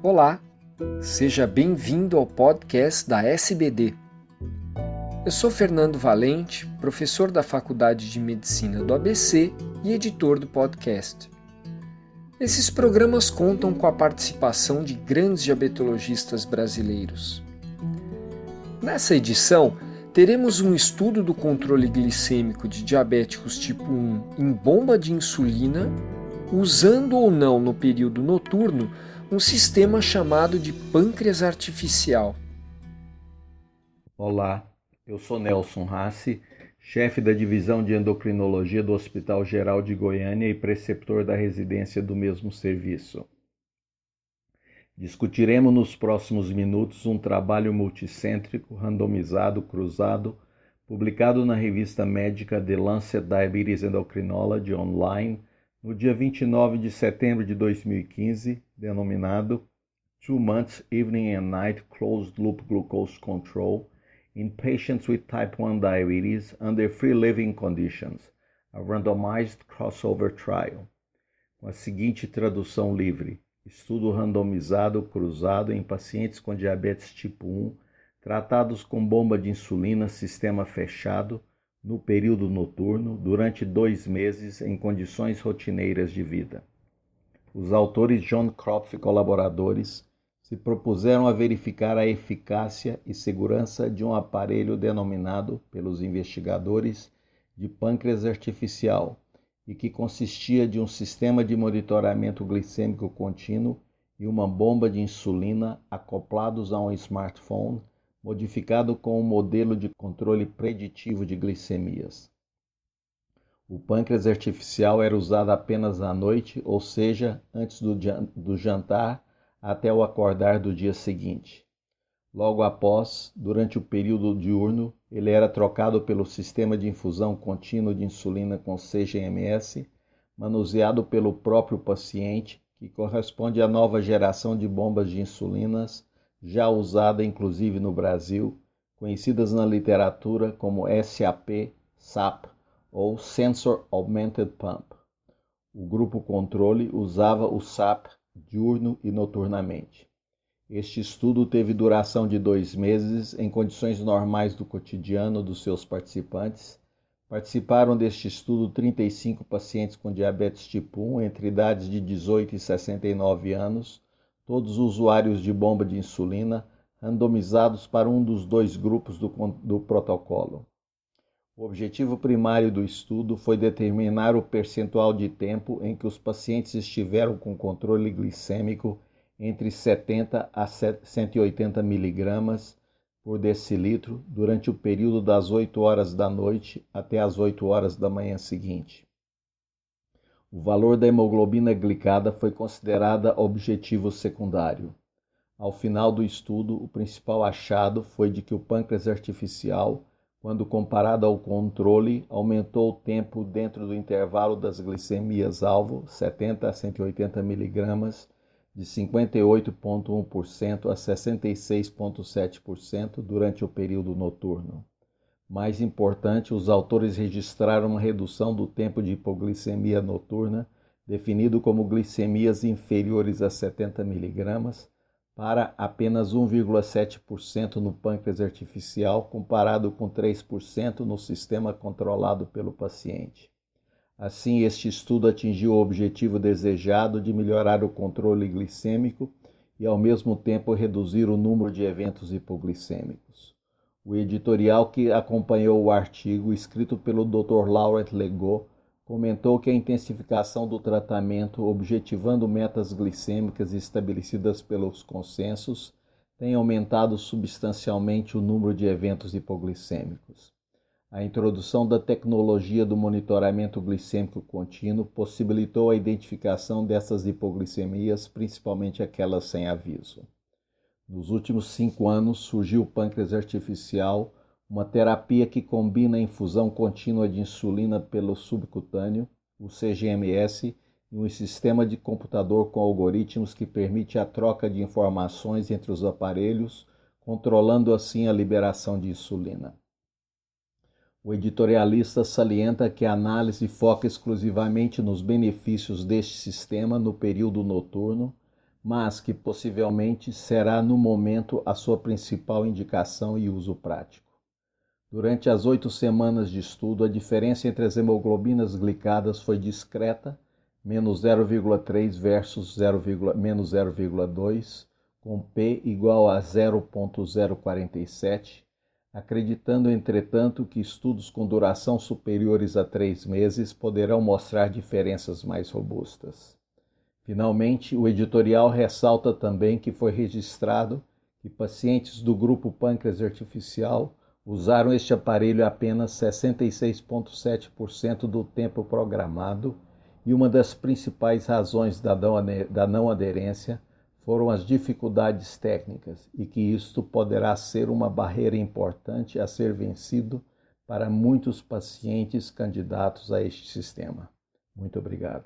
Olá, seja bem-vindo ao podcast da SBD. Eu sou Fernando Valente, professor da Faculdade de Medicina do ABC e editor do podcast. Esses programas contam com a participação de grandes diabetologistas brasileiros. Nessa edição, teremos um estudo do controle glicêmico de diabéticos tipo 1 em bomba de insulina, usando ou não no período noturno um sistema chamado de pâncreas artificial. Olá, eu sou Nelson Rassi, chefe da divisão de endocrinologia do Hospital Geral de Goiânia e preceptor da residência do mesmo serviço. Discutiremos nos próximos minutos um trabalho multicêntrico, randomizado, cruzado, publicado na revista médica The Lancet Diabetes Endocrinology Online no dia 29 de setembro de 2015, denominado Two Months Evening and Night Closed Loop Glucose Control in Patients with Type 1 Diabetes Under Free Living Conditions, a Randomized Crossover Trial, com a seguinte tradução livre: estudo randomizado cruzado em pacientes com diabetes tipo 1 tratados com bomba de insulina sistema fechado no período noturno durante dois meses em condições rotineiras de vida. Os autores John Kropf e colaboradores se propuseram a verificar a eficácia e segurança de um aparelho denominado pelos investigadores de pâncreas artificial e que consistia de um sistema de monitoramento glicêmico contínuo e uma bomba de insulina acoplados a um smartphone modificado com um modelo de controle preditivo de glicemias. O pâncreas artificial era usado apenas à noite, ou seja, antes do jantar até o acordar do dia seguinte. Logo após, durante o período diurno, ele era trocado pelo sistema de infusão contínua de insulina com CGMS, manuseado pelo próprio paciente, que corresponde à nova geração de bombas de insulinas já usada inclusive no Brasil, conhecidas na literatura como SAP, SAP ou Sensor Augmented Pump. O grupo controle usava o SAP diurno e noturnamente. Este estudo teve duração de dois meses em condições normais do cotidiano dos seus participantes. Participaram deste estudo 35 pacientes com diabetes tipo 1 entre idades de 18 e 69 anos todos usuários de bomba de insulina randomizados para um dos dois grupos do, do protocolo. O objetivo primário do estudo foi determinar o percentual de tempo em que os pacientes estiveram com controle glicêmico entre 70 a 180 miligramas por decilitro durante o período das 8 horas da noite até as 8 horas da manhã seguinte. O valor da hemoglobina glicada foi considerada objetivo secundário. Ao final do estudo, o principal achado foi de que o pâncreas artificial, quando comparado ao controle, aumentou o tempo dentro do intervalo das glicemias alvo, 70 a 180 mg, de 58,1% a 66,7% durante o período noturno. Mais importante, os autores registraram uma redução do tempo de hipoglicemia noturna, definido como glicemias inferiores a 70 mg, para apenas 1,7% no pâncreas artificial, comparado com 3% no sistema controlado pelo paciente. Assim, este estudo atingiu o objetivo desejado de melhorar o controle glicêmico e, ao mesmo tempo, reduzir o número de eventos hipoglicêmicos. O editorial que acompanhou o artigo, escrito pelo Dr. Laurent Legault, comentou que a intensificação do tratamento, objetivando metas glicêmicas estabelecidas pelos consensos, tem aumentado substancialmente o número de eventos hipoglicêmicos. A introdução da tecnologia do monitoramento glicêmico contínuo possibilitou a identificação dessas hipoglicemias, principalmente aquelas sem aviso. Nos últimos cinco anos surgiu o pâncreas artificial, uma terapia que combina a infusão contínua de insulina pelo subcutâneo, o CGMS, e um sistema de computador com algoritmos que permite a troca de informações entre os aparelhos, controlando assim a liberação de insulina. O editorialista salienta que a análise foca exclusivamente nos benefícios deste sistema no período noturno mas que possivelmente será no momento a sua principal indicação e uso prático. Durante as oito semanas de estudo, a diferença entre as hemoglobinas glicadas foi discreta, menos 0,3 versus 0, menos 0,2, com P igual a 0,047, acreditando, entretanto, que estudos com duração superiores a três meses poderão mostrar diferenças mais robustas. Finalmente, o editorial ressalta também que foi registrado que pacientes do grupo pâncreas artificial usaram este aparelho apenas 66,7% do tempo programado e uma das principais razões da não aderência foram as dificuldades técnicas e que isto poderá ser uma barreira importante a ser vencido para muitos pacientes candidatos a este sistema. Muito obrigado.